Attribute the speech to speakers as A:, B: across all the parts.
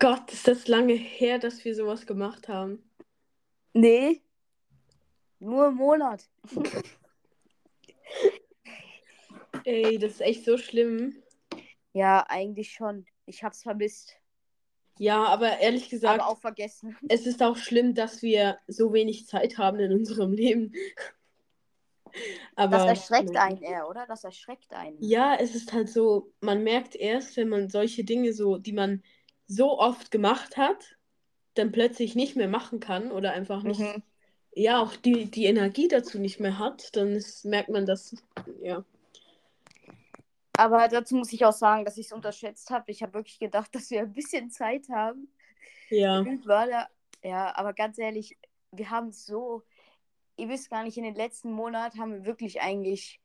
A: Gott, ist das lange her, dass wir sowas gemacht haben.
B: Nee. Nur im Monat.
A: Ey, das ist echt so schlimm.
B: Ja, eigentlich schon. Ich hab's vermisst.
A: Ja, aber ehrlich gesagt,
B: aber auch vergessen.
A: es ist auch schlimm, dass wir so wenig Zeit haben in unserem Leben. Aber
B: Das erschreckt einen eher, oder? Das erschreckt einen.
A: Ja, es ist halt so, man merkt erst, wenn man solche Dinge so, die man so oft gemacht hat, dann plötzlich nicht mehr machen kann oder einfach nicht,
B: Mhm.
A: ja, auch die, die Energie dazu nicht mehr hat, dann ist, merkt man das, ja.
B: Aber dazu muss ich auch sagen, dass ich es unterschätzt habe. Ich habe wirklich gedacht, dass wir ein bisschen Zeit haben.
A: Ja,
B: da, ja, aber ganz ehrlich, wir haben so, ihr wisst gar nicht, in den letzten Monaten haben wir wirklich eigentlich,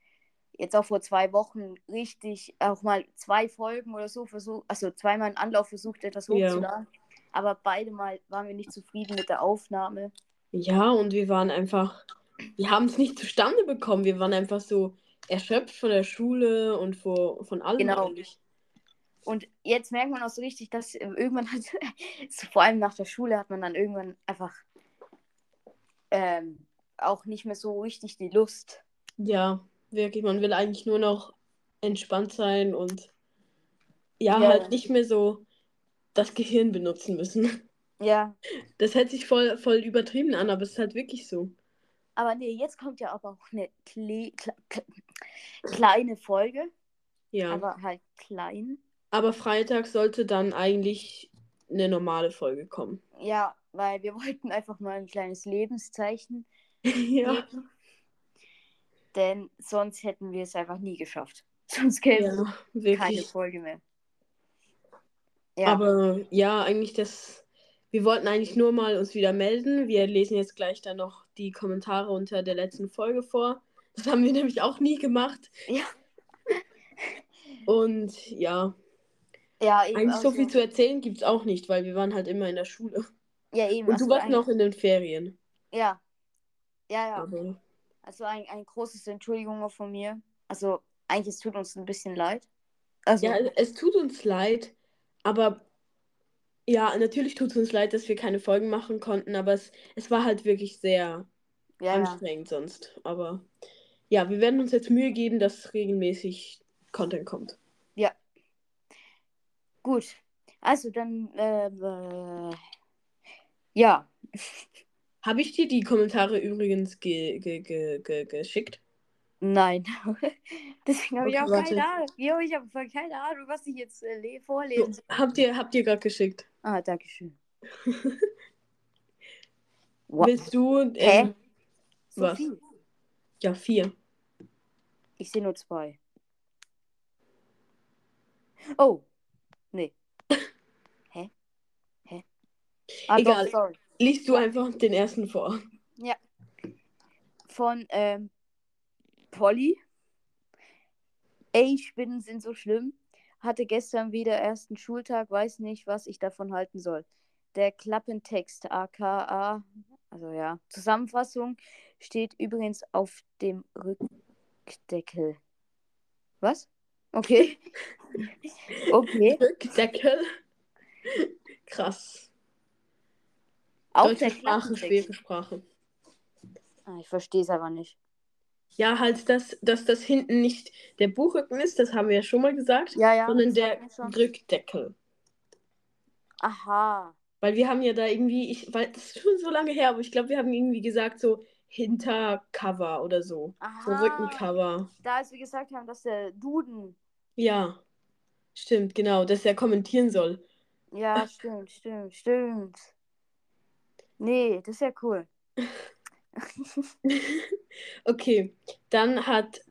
B: jetzt auch vor zwei Wochen, richtig auch mal zwei Folgen oder so versucht, also zweimal einen Anlauf versucht, etwas
A: Ja.
B: hochzuladen. Aber beide Mal waren wir nicht zufrieden mit der Aufnahme.
A: ja, und wir waren einfach, wir haben es nicht zustande bekommen, wir waren einfach so erschöpft von der Schule und vor, von allem
B: Genau.
A: eigentlich.
B: Und jetzt merkt man auch so richtig, dass äh, irgendwann hat, vor allem nach der Schule hat man dann irgendwann einfach ähm, auch nicht mehr so richtig die Lust.
A: Ja, wirklich, man will eigentlich nur noch entspannt sein und ja,
B: Ja.
A: halt nicht mehr so das Gehirn benutzen müssen.
B: Ja,
A: Das hört sich voll, voll übertrieben an, aber es ist halt wirklich so.
B: aber nee, jetzt kommt ja aber auch eine kle kle kle kleine Folge,
A: Ja.
B: aber halt klein.
A: Aber Freitag sollte dann eigentlich eine normale Folge kommen.
B: Ja, weil wir wollten einfach mal ein kleines Lebenszeichen
A: ja.
B: geben. Denn sonst hätten wir es einfach nie geschafft. Sonst gäbe es
A: Ja,
B: keine. Folge mehr. Ja,
A: Aber ja, eigentlich das. Wir wollten eigentlich nur mal uns wieder melden. Wir lesen jetzt gleich dann noch die Kommentare unter der letzten Folge vor. Das haben wir nämlich auch nie gemacht.
B: ja,
A: Und ja,
B: ja eben.
A: eigentlich so
B: also-
A: viel zu erzählen gibt es auch nicht, weil wir waren halt immer in der Schule.
B: Ja, eben.
A: Und
B: also
A: du warst
B: ein-
A: noch in den Ferien.
B: Ja. Ja, ja.
A: Aber,
B: Also ein, ein großes Entschuldigung von mir. Also eigentlich es tut uns ein bisschen leid. Also,
A: ja, es tut uns leid, aber ja, natürlich tut es uns leid, dass wir keine Folgen machen konnten, aber es, es war halt wirklich sehr
B: ja, ja.
A: anstrengend sonst. Aber ja, wir werden uns jetzt Mühe geben, dass regelmäßig Content kommt.
B: Gut. Also dann, äh, äh, ja.
A: Habe ich dir die Kommentare übrigens ge ge ge ge geschickt?
B: Nein. Deswegen habe ich
A: Okay,
B: auch
A: warte.
B: keine Ahnung. Jo, ich habe keine Ahnung, was ich jetzt äh, le- vorlesen soll.
A: Habt ihr, habt ihr gerade geschickt?
B: Ah, danke schön.
A: Willst du. Ähm,
B: Hä? So
A: was?
B: viel.
A: Ja, vier.
B: Ich sehe nur zwei. Oh. Nee. Hä? Hä? Ah,
A: Egal.
B: Doch, sorry.
A: Liest du einfach den ersten vor.
B: Von ähm, Polly. Ey, Spinnen sind so schlimm. Hatte gestern wieder ersten Schultag, weiß nicht, was ich davon halten soll. Der Klappentext, aka, also ja, Zusammenfassung, steht übrigens auf dem Rückdeckel. Was? Okay. okay.
A: Deckel. Krass.
B: Auch
A: Deutsche
B: der
A: Sprache, schwere Sprache.
B: Ah, ich verstehe es aber nicht.
A: Ja, halt, dass, dass das hinten nicht der Buchrücken ist, das haben wir ja schon mal gesagt,
B: Ja, ja.
A: sondern der. Rückdeckel.
B: Aha.
A: Weil wir haben ja da irgendwie, ich, weil das ist schon so lange her, aber ich glaube, wir haben irgendwie gesagt, so Hintercover oder so. So
B: Aha.
A: Rückencover.
B: Da, als wir gesagt haben, dass der Duden.
A: Ja. Stimmt, genau, dass er kommentieren soll.
B: Ja, stimmt, stimmt, stimmt. Nee, das ist ja cool.
A: Okay, dann hat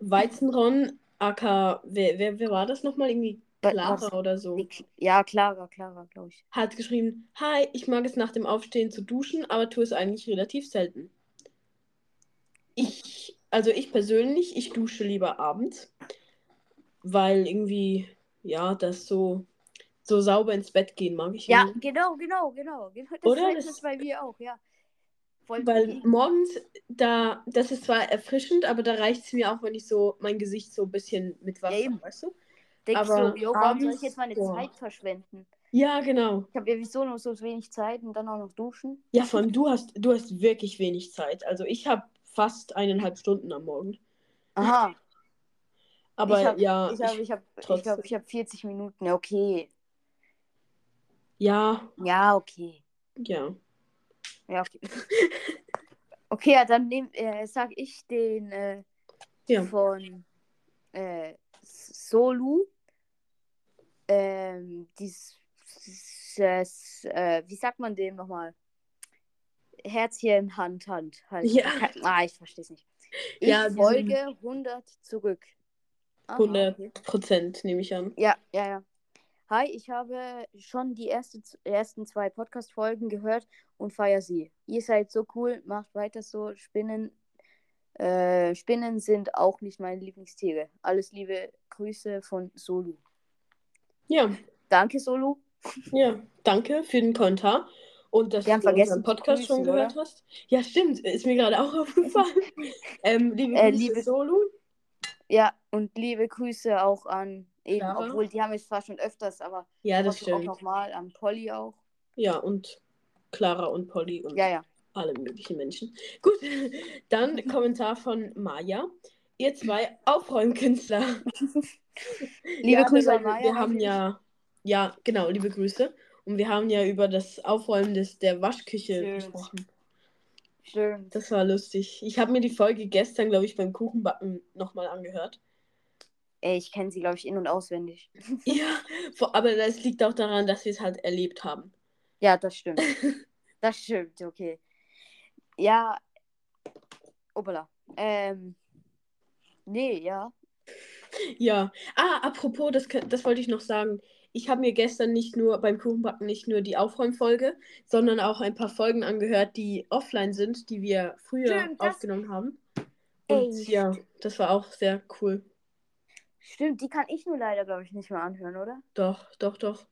A: Weizenron, aka, wer, wer, wer war das nochmal? Irgendwie Clara
B: was?
A: oder so.
B: Ja, Clara, Clara, glaube ich.
A: Hat geschrieben, hi, ich mag es nach dem Aufstehen zu duschen, aber tue es eigentlich relativ selten. Ich, also ich persönlich, ich dusche lieber abends, weil irgendwie, ja, das so, so sauber ins Bett gehen mag ich
B: Ja,
A: irgendwie.
B: genau, genau, genau. Das
A: Oder?
B: ist
A: Das-
B: bei mir auch, ja. Voll
A: Weil morgens, da, das ist zwar erfrischend, aber da reicht es mir auch, wenn ich so mein Gesicht so ein bisschen mit Wasser,
B: eben.
A: weißt du?
B: denkst
A: aber
B: du, jo, warum soll ich jetzt meine
A: boah.
B: Zeit verschwenden?
A: Ja, genau.
B: Ich habe ja wieso noch so wenig Zeit und dann auch noch duschen.
A: Ja, vor allem du hast, du hast wirklich wenig Zeit. Also ich habe fast eineinhalb Stunden am Morgen.
B: Aha.
A: Aber
B: ich hab,
A: ja,
B: ich habe ich hab, ich glaub, ich hab 40 Minuten. Ja, okay.
A: Ja,
B: Ja, okay.
A: ja.
B: Ja, okay. okay, ja, dann nehm, äh, sag ich den äh,
A: Ja.
B: von äh, Solu. Ähm, dies, dieses, äh, wie sagt man dem nochmal? Herzchen, Hand, Hand. Halt.
A: Ja.
B: Ah, ich verstehe es nicht. Ich
A: Ja,
B: folge 100 zurück. Aha,
A: 100
B: okay.
A: Prozent nehme ich an.
B: Ja, ja, ja. Hi, ich habe schon die erste, ersten zwei Podcast-Folgen gehört und feiere sie. Ihr seid so cool, macht weiter so. Spinnen, äh, Spinnen sind auch nicht meine Lieblingstiere. Alles liebe Grüße von Solu.
A: Ja,
B: Danke, Solu.
A: ja. Danke für den Kommentar. Und dass du unseren Podcast schon
B: grüßen,
A: gehört hast. Ja, stimmt. Ist mir gerade auch aufgefallen. ähm, liebe
B: Äh,
A: Grüße,
B: liebe-
A: Solo.
B: Ja, und liebe Grüße auch an eben,
A: Clara.
B: obwohl die haben wir zwar schon öfters, aber
A: Ja, das
B: trotzdem auch
A: stimmt.
B: nochmal an Polly auch.
A: Ja, und Clara und Polly und
B: Ja, ja.
A: alle möglichen Menschen. Gut, dann Kommentar von Maja. Ihr zwei Aufräumkünstler.
B: Liebe
A: Ja,
B: Grüße an Maya.
A: Wir haben ja, ja, genau, liebe Grüße. Und wir haben ja über das Aufräumen des, der Waschküche
B: Stimmt.
A: gesprochen.
B: Stimmt.
A: Das war lustig. Ich habe mir die Folge gestern, glaube ich, beim Kuchenbacken nochmal angehört.
B: Ey, ich kenne sie, glaube ich, in- und auswendig.
A: Ja, aber das liegt auch daran, dass wir es halt erlebt haben.
B: Ja, das stimmt. das stimmt, okay. Ja. Opala. Ähm. Nee, ja.
A: Ja. Ah, apropos, das, das wollte ich noch sagen. Ich habe mir gestern nicht nur beim Kuchenbacken nicht nur die Aufräumfolge, sondern auch ein paar Folgen angehört, die offline sind, die wir früher
B: Stimmt,
A: aufgenommen haben. Und
B: Ey,
A: ja, das war auch sehr cool.
B: Stimmt, die kann ich nur leider, glaube ich, nicht mehr anhören, oder?
A: Doch, doch, doch.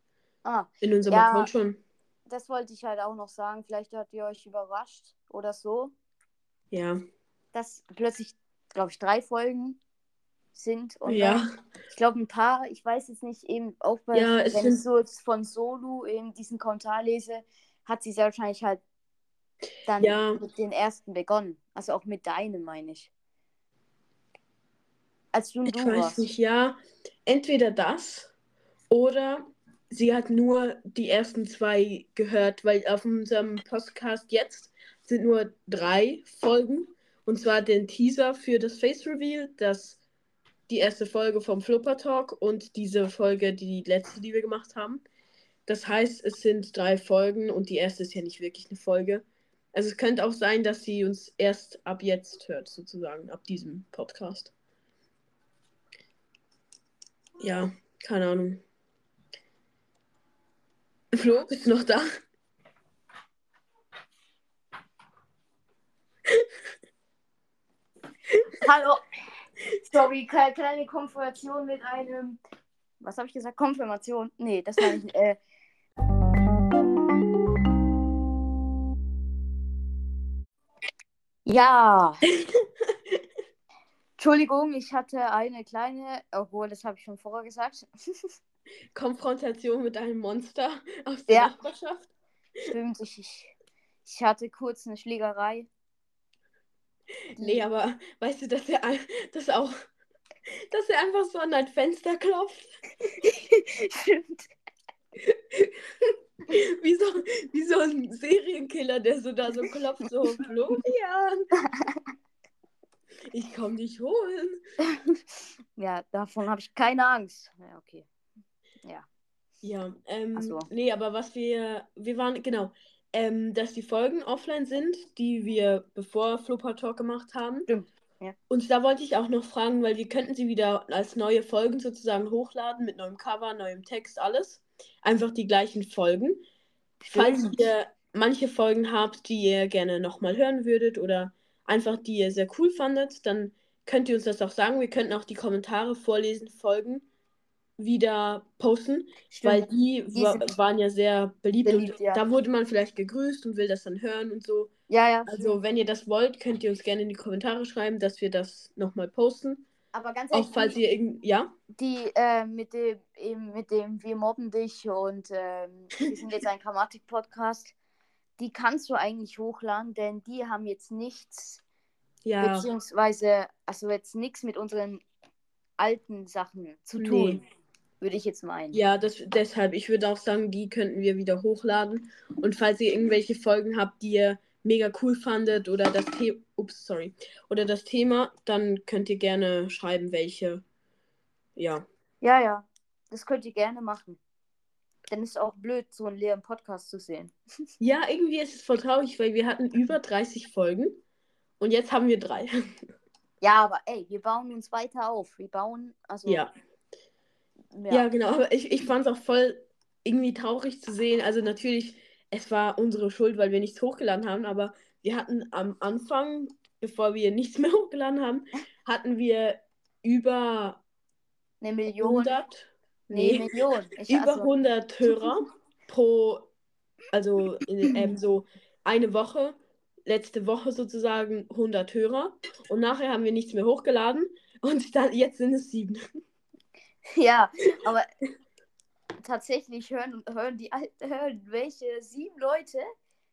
B: Ah,
A: In unserem
B: Ja.
A: Account schon.
B: das wollte ich halt auch noch sagen. Vielleicht habt ihr euch überrascht oder so,
A: Ja.
B: dass plötzlich, glaube ich, drei Folgen sind. Und
A: Ja.
B: dann, ich glaube, ein paar, ich weiß jetzt nicht, eben auch bei,
A: Ja,
B: wenn
A: sind-
B: ich so von Solu eben diesen Kommentar lese, hat sie sehr wahrscheinlich halt dann
A: Ja.
B: mit den ersten begonnen. Also auch mit deinem, meine ich. Als du
A: Ich weiß
B: warst.
A: nicht, ja. Entweder das oder sie hat nur die ersten zwei gehört, weil auf unserem Podcast jetzt sind nur drei Folgen. Und zwar den Teaser für das Face Reveal, das die erste Folge vom Flipper Talk und diese Folge, die letzte, die wir gemacht haben. Das heißt, es sind drei Folgen und die erste ist ja nicht wirklich eine Folge. Also es könnte auch sein, dass sie uns erst ab jetzt hört, sozusagen, ab diesem Podcast. Ja, keine Ahnung. Flo, bist du noch da?
B: Hallo. Sorry, kle- kleine Konfirmation mit einem. Was habe ich gesagt? Konfirmation? Nee, das war nicht. Äh, ja. Entschuldigung, ich hatte eine kleine, obwohl das habe ich schon vorher gesagt.
A: Konfrontation mit einem Monster aus der
B: Ja.
A: Nachbarschaft.
B: Stimmt, ich, ich, ich hatte kurz eine Schlägerei.
A: Nee, aber weißt du, dass er dass auch, dass er einfach so an dein Fenster klopft?
B: Stimmt.
A: Wie so, wie so ein Serienkiller, der so da so klopft, so Florian. Ich komm dich holen.
B: Ja, davon habe ich keine Angst. Ja, okay.
A: Ja, ähm,
B: Ach so.
A: nee, aber was wir, wir waren, genau, ähm, dass die Folgen offline sind, die wir bevor Flopper Talk gemacht haben.
B: Stimmt, ja.
A: Und da wollte ich auch noch fragen, weil wir könnten sie wieder als neue Folgen sozusagen hochladen, mit neuem Cover, neuem Text, alles. Einfach die gleichen Folgen. Falls
B: Stimmt.
A: ihr manche Folgen habt, die ihr gerne nochmal hören würdet oder einfach die ihr sehr cool fandet, dann könnt ihr uns das auch sagen. Wir könnten auch die Kommentare vorlesen, Folgen wieder posten. Weil
B: Stimmt.
A: die wa waren ja sehr beliebt,
B: Beliebt,
A: und
B: ja.
A: da wurde man vielleicht gegrüßt und will das dann hören und so.
B: Ja, ja.
A: Also, wenn ihr das wollt, könnt ihr uns gerne in die Kommentare schreiben, dass wir das nochmal posten.
B: Aber ganz ehrlich,
A: Auch falls
B: die,
A: ihr irgend. Ja?
B: die äh, mit dem, eben mit dem Wir mobben dich und ähm, wir sind jetzt ein Grammatik-Podcast, die kannst du eigentlich hochladen, denn die haben jetzt nichts,
A: Ja.
B: beziehungsweise, also jetzt nichts mit unseren alten Sachen zu tun,
A: Nee.
B: würde ich jetzt meinen.
A: Ja, das, deshalb, ich würde auch sagen, die könnten wir wieder hochladen. Und falls ihr irgendwelche Folgen habt, die ihr mega cool fandet oder das Thema, ups, sorry, oder das Thema, dann könnt ihr gerne schreiben, welche. Ja.
B: Ja, ja, das könnt ihr gerne machen. Denn es ist auch blöd, so einen leeren Podcast zu sehen.
A: Ja, irgendwie ist es voll traurig, weil wir hatten über 30 Folgen und jetzt haben wir drei.
B: Ja, aber ey, wir bauen uns weiter auf. Wir bauen, also.
A: Ja.
B: ja.
A: Ja, genau. Aber ich, ich fand es auch voll irgendwie traurig zu sehen. Also natürlich, es war unsere Schuld, weil wir nichts hochgeladen haben, aber wir hatten am Anfang, bevor wir nichts mehr hochgeladen haben, hatten wir über
B: Eine Million.
A: 100,
B: Nee,
A: nee,
B: Million. Ich,
A: über
B: also,
A: 100 Hörer pro, also ähm, so eine Woche, letzte Woche sozusagen 100 Hörer und nachher haben wir nichts mehr hochgeladen und dann, jetzt sind es sieben.
B: Ja, aber tatsächlich hören, hören die hören welche sieben Leute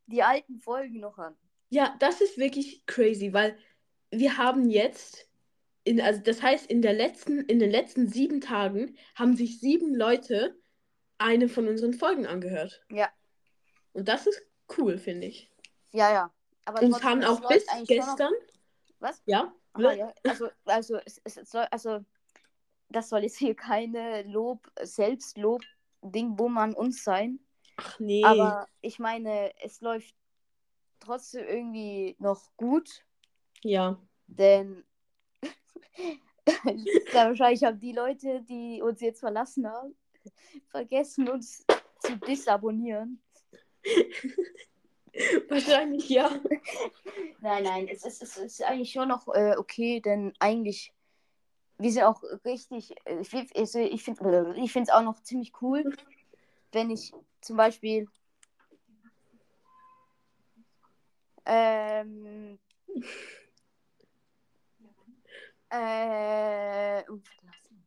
B: die alten Folgen noch an.
A: Ja, das ist wirklich crazy, weil wir haben jetzt, in, also das heißt, in der letzten, in den letzten sieben Tagen haben sich sieben Leute eine von unseren Folgen angehört.
B: Ja.
A: Und das ist cool, finde ich.
B: Ja, ja. Aber
A: Und es haben auch bis
B: schon noch-
A: gestern,
B: Was?
A: ja,
B: Aha, ja. Also, also, es, es soll, also, das soll jetzt hier keine Lob, Selbstlob, Ding, Bumm an uns sein.
A: ach nee,
B: Aber ich meine, es läuft trotzdem irgendwie noch gut,
A: ja,
B: denn sehr wahrscheinlich haben die Leute, die uns jetzt verlassen haben, vergessen uns zu disabonnieren.
A: wahrscheinlich ja.
B: Nein, nein, es ist, es ist eigentlich schon noch äh, okay, denn eigentlich, wir sind auch richtig, äh, ich, also ich finde es auch noch ziemlich cool, wenn ich zum Beispiel ähm, äh, oh, verlassen.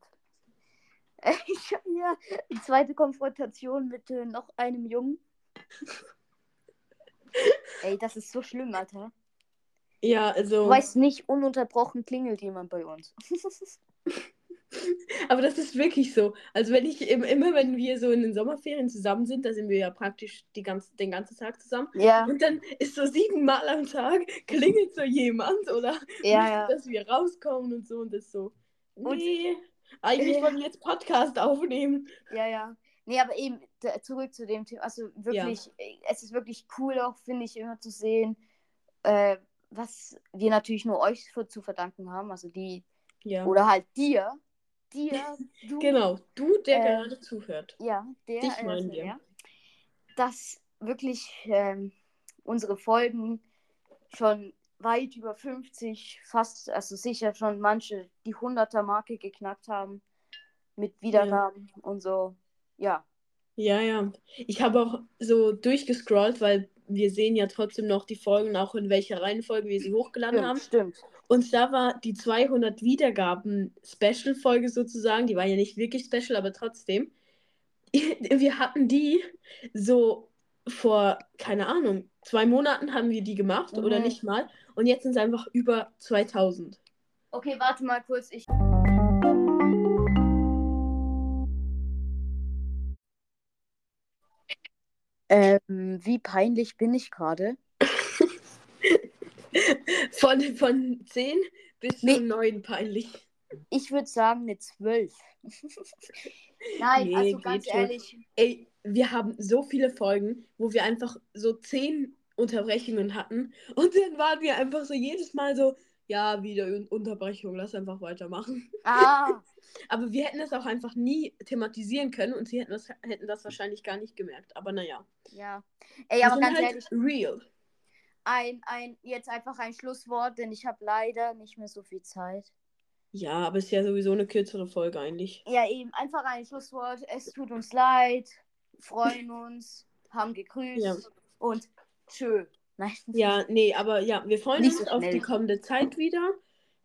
B: Ich habe hier die zweite Konfrontation mit äh, noch einem Jungen. Ey, das ist so schlimm, Alter.
A: Ja,
B: Du
A: also,
B: weißt nicht, ununterbrochen klingelt jemand bei uns.
A: aber das ist wirklich so. Also wenn ich, im- immer wenn wir so in den Sommerferien zusammen sind, da sind wir ja praktisch die ganze, den ganzen Tag zusammen.
B: ja,
A: Und dann ist so siebenmal am Tag klingelt so jemand oder
B: ja, ja.
A: dass wir rauskommen und so und das so.
B: Und-
A: Nee, eigentlich
B: Ja.
A: wollen wir jetzt Podcast aufnehmen.
B: Ja, ja. Nee, aber eben zurück zu dem Thema. Also wirklich, äh, es ist wirklich cool auch, finde ich, immer zu sehen, äh, was wir natürlich nur euch für, zu verdanken haben. Also die, oder halt dir. Dir, du.
A: Genau, du, der
B: Äh,
A: gerade zuhört.
B: Ja, der.
A: Dich meinen wir.
B: ja, dass wirklich ähm, unsere Folgen schon weit über 50, fast, also sicher schon manche die 100er-Marke geknackt haben mit Wiedergaben und so. Ja,
A: Ja, ja. Ich habe auch so durchgescrollt, weil wir sehen ja trotzdem noch die Folgen, auch in welcher Reihenfolge wir sie hochgeladen haben.
B: stimmt, stimmt.
A: Und da war die 200 Wiedergaben Special-Folge sozusagen. Die war ja nicht wirklich special, aber trotzdem. Wir hatten die so vor, keine Ahnung, zwei Monaten haben wir die gemacht oder
B: Mhm.
A: nicht mal. Und jetzt sind es einfach über 2000.
B: Okay, warte mal kurz. Ich. Ähm, wie peinlich bin ich gerade?
A: Von, von 10 bis
B: Nee.
A: zu 9 peinlich.
B: Ich würde sagen eine 12. Nein,
A: Nee,
B: also ganz
A: schon.
B: ehrlich.
A: Ey, wir haben so viele Folgen, wo wir einfach so 10 Unterbrechungen hatten. Und dann waren wir einfach so jedes Mal so, ja, wieder Un- Unterbrechung, lass einfach weitermachen.
B: Ah,
A: Aber wir hätten das auch einfach nie thematisieren können und sie hätten das, hätten das wahrscheinlich gar nicht gemerkt. Aber naja.
B: ja. Ey, aber ganz
A: halt
B: ehrlich,
A: real.
B: Ein, ein, jetzt einfach ein Schlusswort, denn ich habe leider nicht mehr so viel Zeit.
A: Ja, aber es ist ja sowieso eine kürzere Folge eigentlich.
B: Ja, eben, einfach ein Schlusswort. Es tut uns leid, freuen uns, haben gegrüßt
A: Ja.
B: und tschö. Nein.
A: Ja, nee, aber ja, wir freuen
B: Nicht
A: uns
B: so
A: auf die kommende Zeit wieder.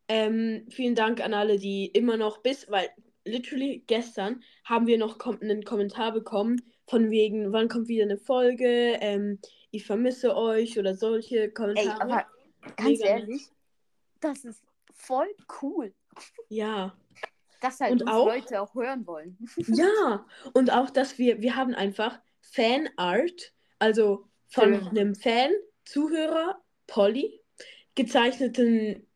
A: Ähm, vielen Dank an alle, die immer noch bis, weil literally gestern haben wir noch kom einen Kommentar bekommen von wegen, wann kommt wieder eine Folge, ähm, ich vermisse euch oder solche
B: Ey,
A: Kommentare.
B: aber ganz
A: Mega
B: ehrlich, das ist voll cool,
A: Ja.
B: dass halt
A: Und auch-
B: Leute auch hören wollen.
A: Ja, und auch, dass wir, wir haben einfach Fanart, also von
B: Schön.
A: einem Fan, Zuhörer, Polly, gezeichneten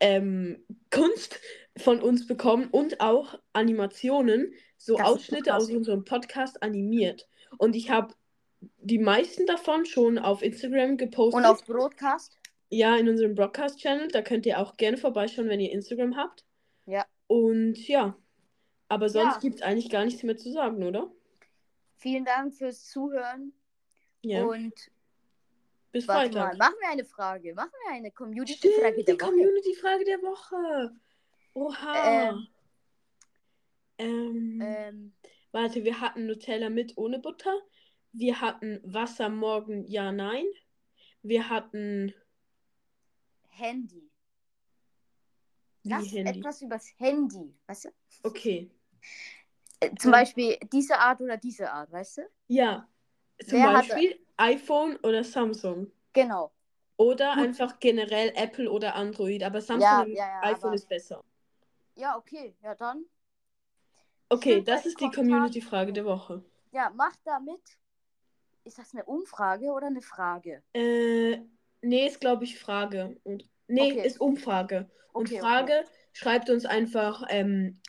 A: ähm, Kunst von uns bekommen und auch Animationen, so
B: Das
A: Ausschnitte aus unserem Podcast animiert. Und ich habe die meisten davon schon auf Instagram gepostet.
B: Und auf Broadcast?
A: Ja, in unserem Broadcast-Channel. Da könnt ihr auch gerne vorbeischauen, wenn ihr Instagram habt.
B: Ja.
A: Und ja. Aber sonst
B: Ja.
A: gibt es eigentlich gar nichts mehr zu sagen, oder?
B: Vielen Dank fürs Zuhören.
A: Ja.
B: Und
A: Bis
B: mal,
A: Freitag.
B: machen wir eine Frage. Machen wir eine Community-Frage
A: die
B: der Woche.
A: Community-Frage der Woche. Oha.
B: Ähm.
A: Ähm,
B: Ähm,
A: warte, wir hatten Nutella mit ohne Butter. Wir hatten Wasser morgen, ja, nein. Wir hatten
B: Handy. Lass
A: Handy.
B: etwas übers Handy, weißt du?
A: Okay.
B: Äh, zum. Beispiel diese Art oder diese Art, weißt du?
A: Ja. Zum
B: Wer
A: Beispiel iPhone oder Samsung.
B: Genau.
A: Oder
B: Gut.
A: einfach generell Apple oder Android. Aber Samsung
B: Ja, ja, ja,
A: iPhone
B: aber-
A: ist besser.
B: Ja, okay. Ja, dann.
A: Okay, das ist die Community-Frage der Woche.
B: Ja, mach damit. Ist das eine Umfrage oder eine Frage?
A: Äh, nee, ist glaube ich Frage. Und, nee,
B: Okay.
A: ist Umfrage. Und
B: Okay,
A: Frage, schreibt uns einfach, ähm,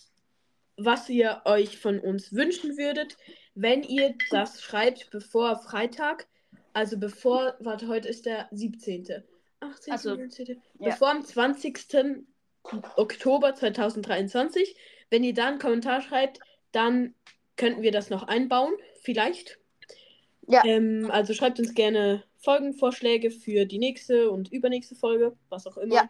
A: was ihr euch von uns wünschen würdet. Wenn ihr das schreibt bevor Freitag, also bevor, warte, heute ist der 17. 18.
B: Also,
A: 19.
B: ja.
A: Bevor am 20. Oktober 2023. Wenn ihr da einen Kommentar schreibt, dann könnten wir das noch einbauen, vielleicht.
B: Ja.
A: Ähm, also schreibt uns gerne Folgenvorschläge für die nächste und übernächste Folge, was auch immer.
B: Ja.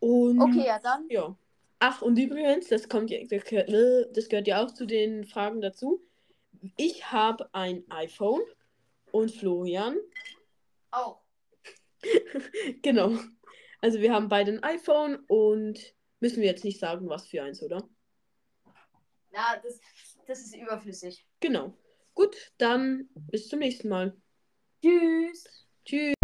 A: Und
B: Okay, ja, dann.
A: ja. Ach, und übrigens, das kommt ja, das gehört, das gehört ja auch zu den Fragen dazu. Ich habe ein iPhone und Florian.
B: Auch.
A: Genau. Also wir haben beide ein iPhone und müssen wir jetzt nicht sagen, was für eins, oder?
B: Na, das, das ist überflüssig.
A: Genau. Gut, dann bis zum nächsten Mal.
B: Tschüss.
A: Tschüss.